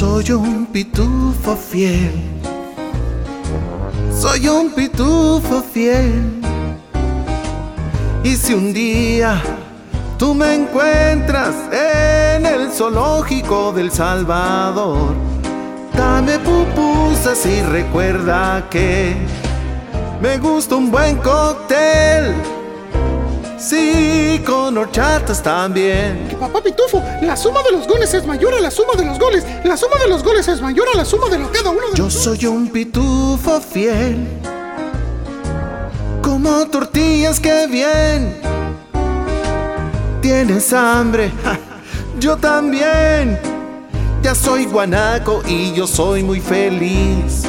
soy un pitufo fiel. Soy un pitufo fiel. Y si un día tú me encuentras en el zoológico del Salvador, dame pupusas y recuerda que me gusta un buen cóctel. Sí, con horchatas también. Que papá Pitufo, la suma de los goles es mayor a la suma de los goles. La suma de los goles es mayor a la suma de lo cada uno de Yo soy un pitufo fiel. Como tortillas que bien. ¿Tienes hambre? Ja, yo también. Ya soy guanaco y yo soy muy feliz.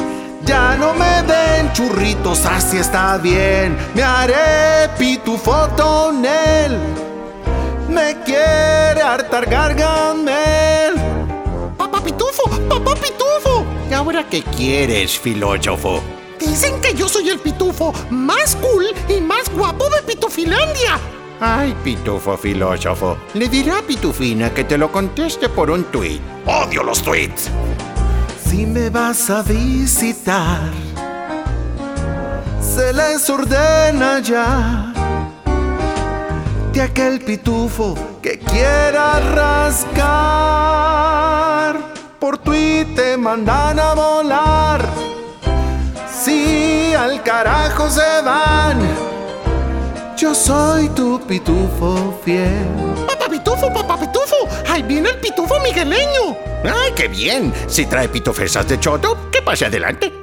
Ya no me den churritos, así está bien. Me haré pitufo tonel. Me quiere hartar gargamel. Papá Pitufo, papá Pitufo. ¿Y ahora qué quieres, filósofo? Dicen que yo soy el pitufo más cool y más guapo de Pitufilandia. Ay, pitufo filósofo. Le dirá a Pitufina que te lo conteste por un tuit. ¡Odio los tweets! Si me vas a visitar, se les ordena ya de aquel pitufo que quiera rascar. Por tuit te mandan a volar. Si al carajo se van, yo soy tu pitufo fiel. Papá Pitufo, papá Pitufo. Ahí viene el pitufo migueleño. ¡Ay, qué bien! Si trae pitufesas de choto, que pase adelante.